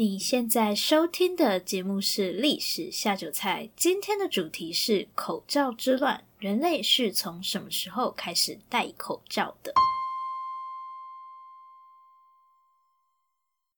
你现在收听的节目是《历史下酒菜》，今天的主题是口罩之乱，人类是从什么时候开始戴口罩的？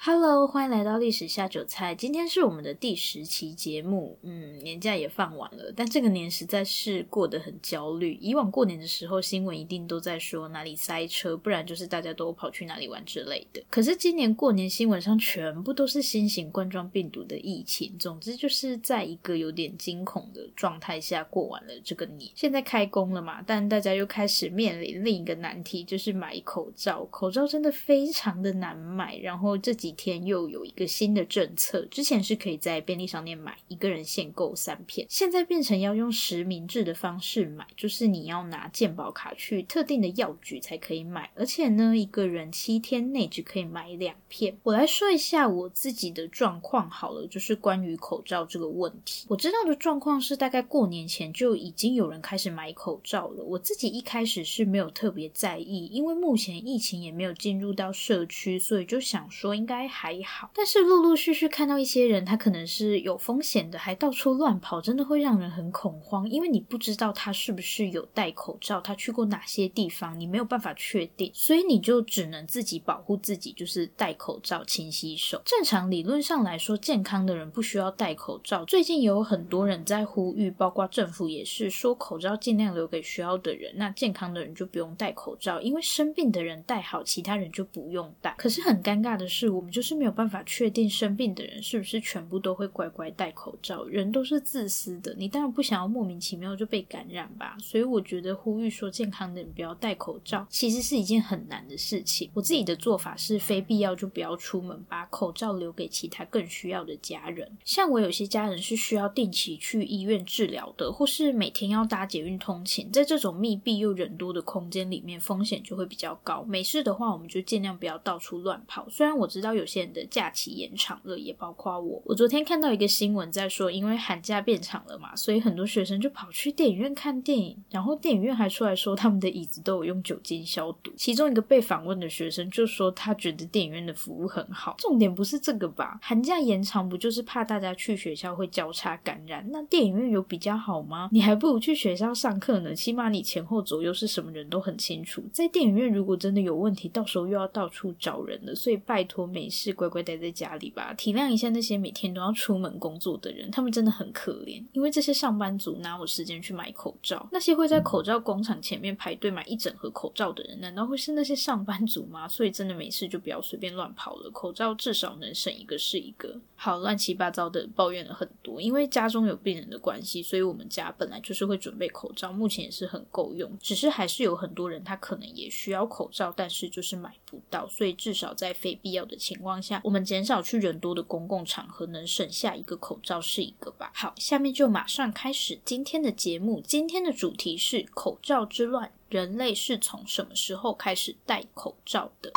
？Hello，欢迎来到历史下酒菜。今天是我们的第十期节目。嗯，年假也放完了，但这个年实在是过得很焦虑。以往过年的时候，新闻一定都在说哪里塞车，不然就是大家都跑去哪里玩之类的。可是今年过年新闻上全部都是新型冠状病毒的疫情，总之就是在一个有点惊恐的状态下过完了这个年。现在开工了嘛，但大家又开始面临另一个难题，就是买口罩。口罩真的非常的难买，然后这几天又有一个新的政策，之前是可以在便利商店买，一个人限购三片，现在变成要用实名制的方式买，就是你要拿健保卡去特定的药局才可以买，而且呢，一个人七天内只可以买两片。我来说一下我自己的状况好了，就是关于口罩这个问题，我知道的状况是大概过年前就已经有人开始买口罩了，我自己一开始是没有特别在意，因为目前疫情也没有进入到社区，所以就想说应该。还好，但是陆陆续续看到一些人，他可能是有风险的，还到处乱跑，真的会让人很恐慌。因为你不知道他是不是有戴口罩，他去过哪些地方，你没有办法确定，所以你就只能自己保护自己，就是戴口罩、勤洗手。正常理论上来说，健康的人不需要戴口罩。最近有很多人在呼吁，包括政府也是说，口罩尽量留给需要的人，那健康的人就不用戴口罩，因为生病的人戴好，其他人就不用戴。可是很尴尬的是，我们就是没有办法确定生病的人是不是全部都会乖乖戴口罩。人都是自私的，你当然不想要莫名其妙就被感染吧。所以我觉得呼吁说健康的人不要戴口罩，其实是一件很难的事情。我自己的做法是，非必要就不要出门，把口罩留给其他更需要的家人。像我有些家人是需要定期去医院治疗的，或是每天要搭捷运通勤，在这种密闭又人多的空间里面，风险就会比较高。没事的话，我们就尽量不要到处乱跑。虽然我知道有些人的假期延长了，也包括我。我昨天看到一个新闻在说，因为寒假变长了嘛，所以很多学生就跑去电影院看电影，然后电影院还出来说他们的椅子都有用酒精消毒。其中一个被访问的学生就说，他觉得电影院的服务很好。重点不是这个吧？寒假延长不就是怕大家去学校会交叉感染？那电影院有比较好吗？你还不如去学校上课呢，起码你前后左右是什么人都很清楚。在电影院如果真的有问题，到时候又要到处找人了。所以拜托没事乖乖待在家里吧，体谅一下那些每天都要出门工作的人，他们真的很可怜。因为这些上班族哪有时间去买口罩？那些会在口罩工厂前面排队买一整盒口罩的人，难道会是那些上班族吗？所以真的没事就不要随便乱跑了，口罩至少能省一个是一个。好，乱七八糟的抱怨了很多，因为家中有病人的关系，所以我们家本来就是会准备口罩，目前也是很够用。只是还是有很多人他可能也需要口罩，但是就是买不到，所以至少在非必要的情情况下，我们减少去人多的公共场合，能省下一个口罩是一个吧。好，下面就马上开始今天的节目。今天的主题是口罩之乱，人类是从什么时候开始戴口罩的？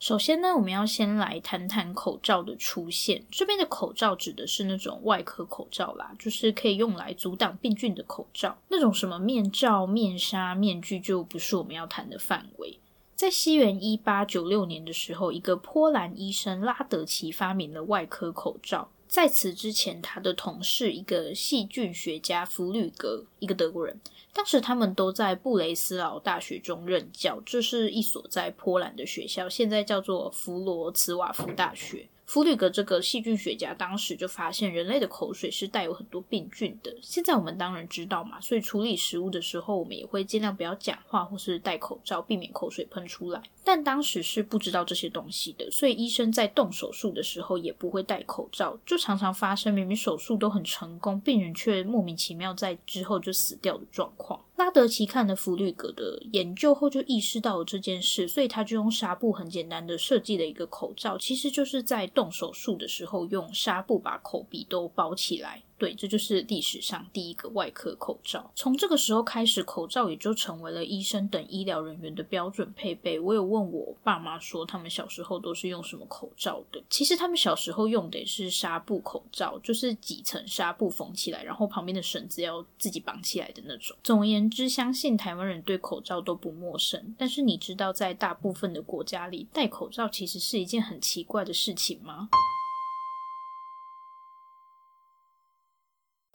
首先呢，我们要先来谈谈口罩的出现。这边的口罩指的是那种外科口罩啦，就是可以用来阻挡病菌的口罩。那种什么面罩、面纱、面具就不是我们要谈的范围。在西元一八九六年的时候，一个波兰医生拉德奇发明了外科口罩。在此之前，他的同事一个细菌学家弗吕格，一个德国人。当时他们都在布雷斯劳大学中任教，这是一所在波兰的学校，现在叫做弗罗茨瓦夫大学。弗吕格这个细菌学家当时就发现人类的口水是带有很多病菌的。现在我们当然知道嘛，所以处理食物的时候，我们也会尽量不要讲话或是戴口罩，避免口水喷出来。但当时是不知道这些东西的，所以医生在动手术的时候也不会戴口罩，就常常发生明明手术都很成功，病人却莫名其妙在之后就死掉的状况。拉德奇看了弗律格的研究后，就意识到了这件事，所以他就用纱布很简单的设计了一个口罩，其实就是在动手术的时候用纱布把口鼻都包起来。对，这就是历史上第一个外科口罩。从这个时候开始，口罩也就成为了医生等医疗人员的标准配备。我有问我爸妈说，他们小时候都是用什么口罩的？其实他们小时候用的也是纱布口罩，就是几层纱布缝起来，然后旁边的绳子要自己绑起来的那种。总而言之，相信台湾人对口罩都不陌生。但是你知道，在大部分的国家里，戴口罩其实是一件很奇怪的事情吗？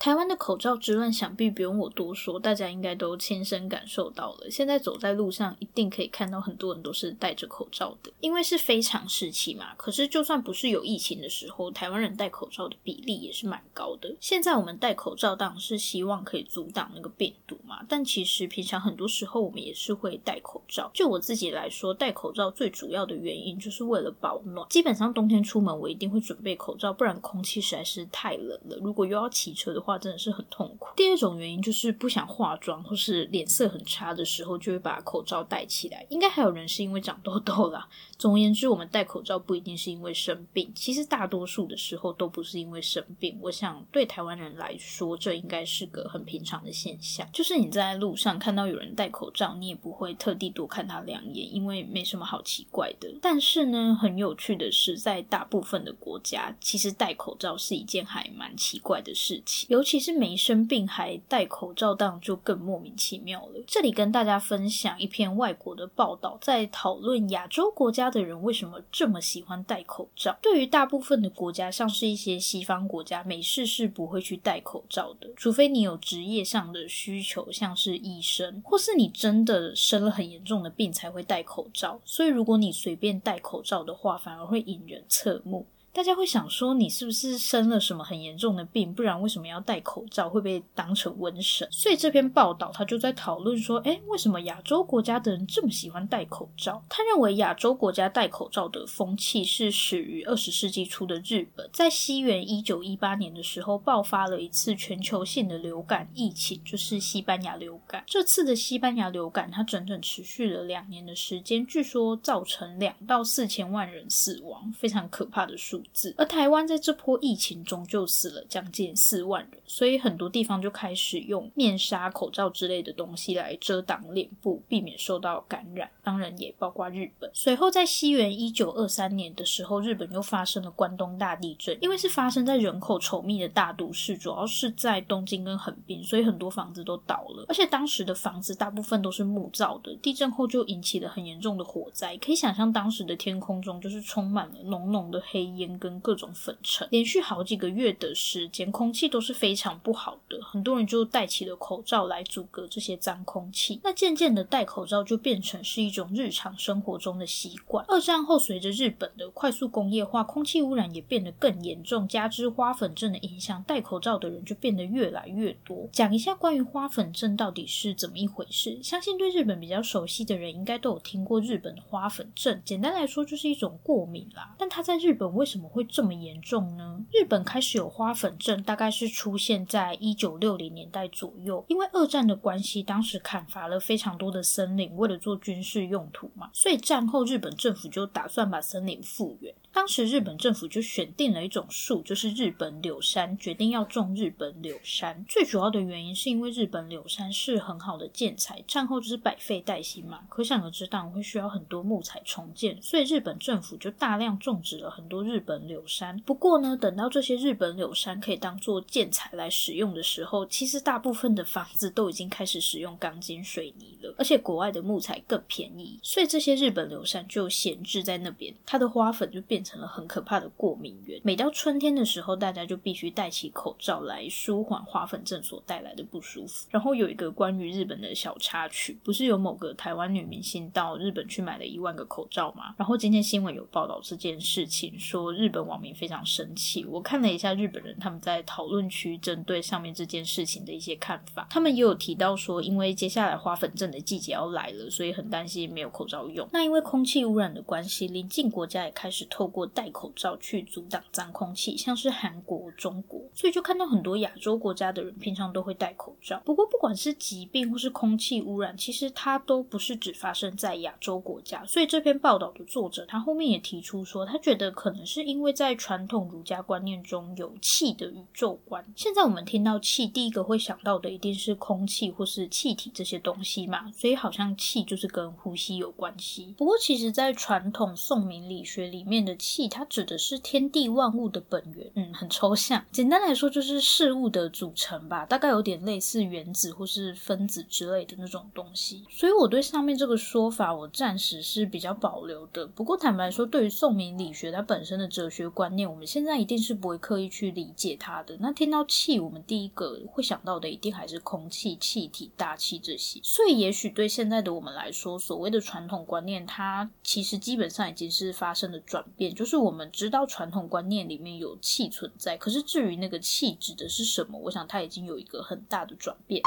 台湾的口罩之乱，想必不用我多说，大家应该都亲身感受到了。现在走在路上，一定可以看到很多人都是戴着口罩的，因为是非常时期嘛。可是，就算不是有疫情的时候，台湾人戴口罩的比例也是蛮高的。现在我们戴口罩当然是希望可以阻挡那个病毒嘛，但其实平常很多时候我们也是会戴口罩。就我自己来说，戴口罩最主要的原因就是为了保暖。基本上冬天出门我一定会准备口罩，不然空气实在是太冷了。如果又要骑车的话，真的是很痛苦。第二种原因就是不想化妆或是脸色很差的时候，就会把口罩戴起来。应该还有人是因为长痘痘啦。总而言之，我们戴口罩不一定是因为生病，其实大多数的时候都不是因为生病。我想对台湾人来说，这应该是个很平常的现象。就是你在路上看到有人戴口罩，你也不会特地多看他两眼，因为没什么好奇怪的。但是呢，很有趣的是，在大部分的国家，其实戴口罩是一件还蛮奇怪的事情，尤其是。没生病还戴口罩，当然就更莫名其妙了。这里跟大家分享一篇外国的报道，在讨论亚洲国家的人为什么这么喜欢戴口罩。对于大部分的国家，像是一些西方国家，美式是不会去戴口罩的，除非你有职业上的需求，像是医生，或是你真的生了很严重的病才会戴口罩。所以，如果你随便戴口罩的话，反而会引人侧目。大家会想说，你是不是生了什么很严重的病？不然为什么要戴口罩？会被当成瘟神？所以这篇报道他就在讨论说，诶，为什么亚洲国家的人这么喜欢戴口罩？他认为亚洲国家戴口罩的风气是始于二十世纪初的日本，在西元一九一八年的时候爆发了一次全球性的流感疫情，就是西班牙流感。这次的西班牙流感它整整持续了两年的时间，据说造成两到四千万人死亡，非常可怕的数。而台湾在这波疫情中就死了将近四万人，所以很多地方就开始用面纱、口罩之类的东西来遮挡脸部，避免受到感染。当然也包括日本。随后在西元一九二三年的时候，日本又发生了关东大地震，因为是发生在人口稠密的大都市，主要是在东京跟横滨，所以很多房子都倒了。而且当时的房子大部分都是木造的，地震后就引起了很严重的火灾。可以想象当时的天空中就是充满了浓浓的黑烟。跟各种粉尘，连续好几个月的时间，空气都是非常不好的。很多人就戴起了口罩来阻隔这些脏空气。那渐渐的，戴口罩就变成是一种日常生活中的习惯。二战后，随着日本的快速工业化，空气污染也变得更严重，加之花粉症的影响，戴口罩的人就变得越来越多。讲一下关于花粉症到底是怎么一回事。相信对日本比较熟悉的人，应该都有听过日本的花粉症。简单来说，就是一种过敏啦。但它在日本为什么么会这么严重呢？日本开始有花粉症，大概是出现在一九六零年代左右。因为二战的关系，当时砍伐了非常多的森林，为了做军事用途嘛，所以战后日本政府就打算把森林复原。当时日本政府就选定了一种树，就是日本柳杉，决定要种日本柳杉。最主要的原因是因为日本柳杉是很好的建材，战后就是百废待兴嘛，可想而知，当然会需要很多木材重建，所以日本政府就大量种植了很多日本柳杉。不过呢，等到这些日本柳杉可以当做建材来使用的时候，其实大部分的房子都已经开始使用钢筋水泥了，而且国外的木材更便宜，所以这些日本柳杉就闲置在那边，它的花粉就变成了很可怕的过敏源。每到春天的时候，大家就必须戴起口罩来舒缓花粉症所带来的不舒服。然后有一个关于日本的小插曲，不是有某个台湾女明星到日本去买了一万个口罩吗？然后今天新闻有报道这件事情，说日本网民非常生气。我看了一下日本人他们在讨论区针对上面这件事情的一些看法，他们也有提到说，因为接下来花粉症的季节要来了，所以很担心没有口罩用。那因为空气污染的关系，邻近国家也开始透过过戴口罩去阻挡脏空气，像是韩国、中国，所以就看到很多亚洲国家的人平常都会戴口罩。不过，不管是疾病或是空气污染，其实它都不是只发生在亚洲国家。所以这篇报道的作者他后面也提出说，他觉得可能是因为在传统儒家观念中有气的宇宙观。现在我们听到气，第一个会想到的一定是空气或是气体这些东西嘛，所以好像气就是跟呼吸有关系。不过，其实，在传统宋明理学里面的气，它指的是天地万物的本源。嗯，很抽象。简单来说，就是事物的组成吧，大概有点类似原子或是分子之类的那种东西。所以，我对上面这个说法，我暂时是比较保留的。不过，坦白说，对于宋明理学它本身的哲学观念，我们现在一定是不会刻意去理解它的。那听到气，我们第一个会想到的，一定还是空气、气体、大气这些。所以，也许对现在的我们来说，所谓的传统观念，它其实基本上已经是发生了转变。就是我们知道传统观念里面有气存在，可是至于那个气指的是什么，我想它已经有一个很大的转变。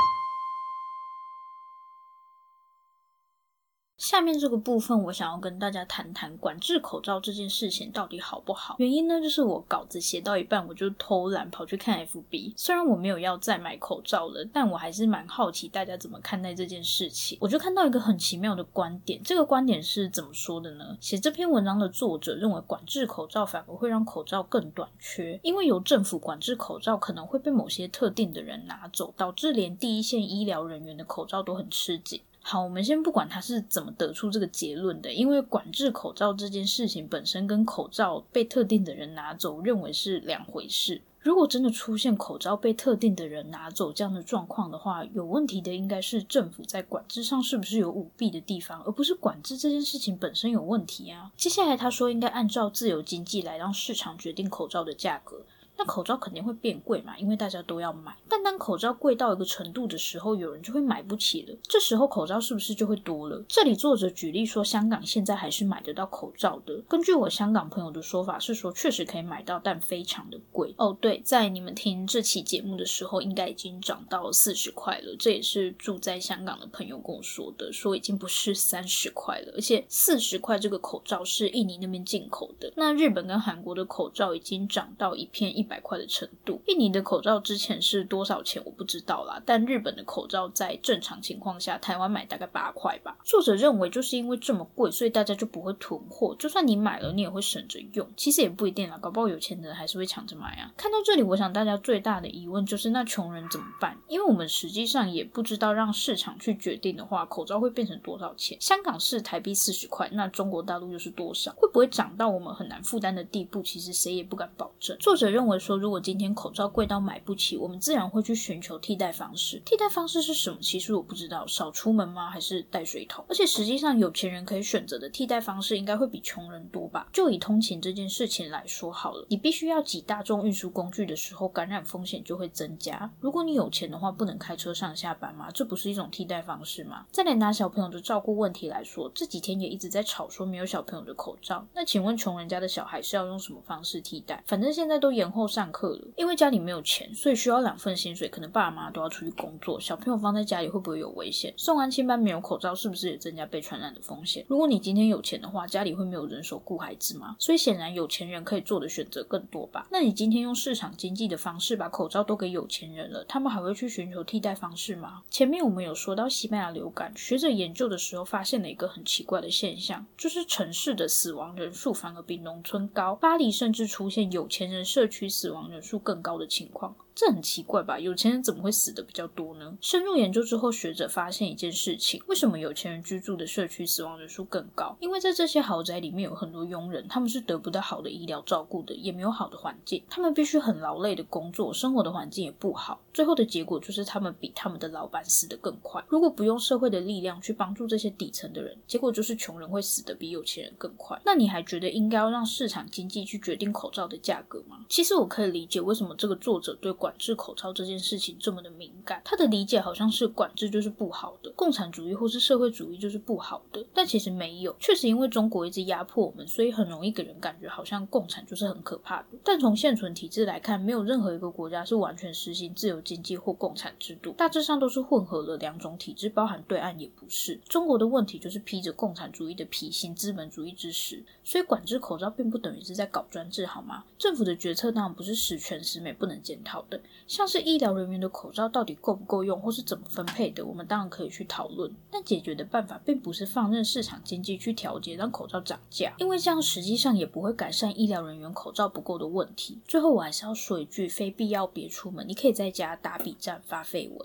下面这个部分，我想要跟大家谈谈管制口罩这件事情到底好不好。原因呢，就是我稿子写到一半，我就偷懒跑去看 FB。虽然我没有要再买口罩了，但我还是蛮好奇大家怎么看待这件事情。我就看到一个很奇妙的观点，这个观点是怎么说的呢？写这篇文章的作者认为，管制口罩反而会让口罩更短缺，因为由政府管制口罩可能会被某些特定的人拿走，导致连第一线医疗人员的口罩都很吃紧。好，我们先不管他是怎么得出这个结论的，因为管制口罩这件事情本身跟口罩被特定的人拿走，认为是两回事。如果真的出现口罩被特定的人拿走这样的状况的话，有问题的应该是政府在管制上是不是有舞弊的地方，而不是管制这件事情本身有问题啊。接下来他说应该按照自由经济来让市场决定口罩的价格。那口罩肯定会变贵嘛，因为大家都要买。但当口罩贵到一个程度的时候，有人就会买不起了。这时候口罩是不是就会多了？这里作者举例说，香港现在还是买得到口罩的。根据我香港朋友的说法是说，确实可以买到，但非常的贵。哦，对，在你们听这期节目的时候，应该已经涨到四十块了。这也是住在香港的朋友跟我说的，说已经不是三十块了，而且四十块这个口罩是印尼那边进口的。那日本跟韩国的口罩已经涨到一片一百块的程度，印尼的口罩之前是多少钱我不知道啦，但日本的口罩在正常情况下，台湾买大概八块吧。作者认为就是因为这么贵，所以大家就不会囤货，就算你买了，你也会省着用。其实也不一定啦，搞不好有钱的人还是会抢着买啊。看到这里，我想大家最大的疑问就是，那穷人怎么办？因为我们实际上也不知道让市场去决定的话，口罩会变成多少钱。香港是台币四十块，那中国大陆又是多少？会不会涨到我们很难负担的地步？其实谁也不敢保证。作者认为说，如果今天口罩贵到买不起，我们自然会去寻求替代方式。替代方式是什么？其实我不知道，少出门吗？还是带水桶？而且实际上，有钱人可以选择的替代方式应该会比穷人多吧？就以通勤这件事情来说好了，你必须要挤大众运输工具的时候，感染风险就会增加。如果你有钱的话，不能开车上下班吗？这不是一种替代方式吗？再来拿小朋友的照顾问题来说，这几天也一直在吵说没有小朋友的口罩。那请问穷人家的小孩是要用什么方式替代？反正现在都延后上课了。因为家里没有钱，所以需要两份薪水，可能爸妈都要出去工作，小朋友放在家里会不会有危险？送安亲班没有口罩，是不是也增加被传染的风险？如果你今天有钱的话，家里会没有人手顾孩子吗？所以显然有钱人可以做的选择更多吧？那你今天用市场经济的方式把口罩都给有钱人了，他们还会去寻求替代方式吗？前面我们有说到西班牙流感，学者研究的时候发现了一个很奇怪的现象，就是城市的死亡人数反而比农村高，巴黎甚至出现有钱人社区死亡人数更高的情况。这很奇怪吧？有钱人怎么会死的比较多呢？深入研究之后，学者发现一件事情：为什么有钱人居住的社区死亡人数更高？因为在这些豪宅里面有很多佣人，他们是得不到好的医疗照顾的，也没有好的环境，他们必须很劳累的工作，生活的环境也不好。最后的结果就是他们比他们的老板死得更快。如果不用社会的力量去帮助这些底层的人，结果就是穷人会死得比有钱人更快。那你还觉得应该要让市场经济去决定口罩的价格吗？其实我可以理解为什么这个作者对管制口罩这件事情这么的敏感。他的理解好像是管制就是不好的，共产主义或是社会主义就是不好的，但其实没有。确实因为中国一直压迫我们，所以很容易给人感觉好像共产就是很可怕的。但从现存体制来看，没有任何一个国家是完全实行自由经济或共产制度，大致上都是混合了两种体制，包含对岸也不是。中国的问题就是披着共产主义的皮，行资本主义之实，所以管制口罩并不等于是在搞专制，好吗？政府的决策当然不是十全十美，不能检讨的。像是医疗人员的口罩到底够不够用，或是怎么分配的，我们当然可以去讨论。但解决的办法并不是放任市场经济去调节让口罩涨价，因为这样实际上也不会改善医疗人员口罩不够的问题。最后我还是要说一句，非必要别出门，你可以在家打笔战发废文。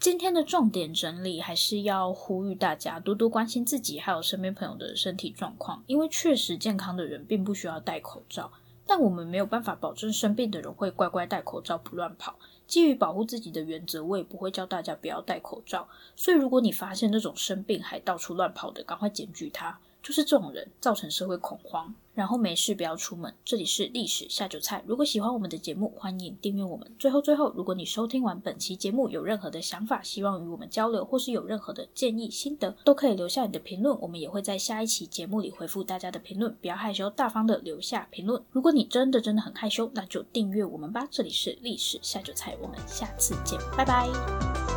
今天的重点整理还是要呼吁大家多多关心自己还有身边朋友的身体状况，因为确实健康的人并不需要戴口罩，但我们没有办法保证生病的人会乖乖戴口罩不乱跑。基于保护自己的原则，我也不会叫大家不要戴口罩。所以如果你发现那种生病还到处乱跑的，赶快检举他。就是这种人造成社会恐慌，然后没事不要出门。这里是历史下酒菜，如果喜欢我们的节目，欢迎订阅我们。最后最后，如果你收听完本期节目有任何的想法，希望与我们交流，或是有任何的建议心得，都可以留下你的评论，我们也会在下一期节目里回复大家的评论。不要害羞，大方的留下评论。如果你真的真的很害羞，那就订阅我们吧。这里是历史下酒菜，我们下次见，拜拜。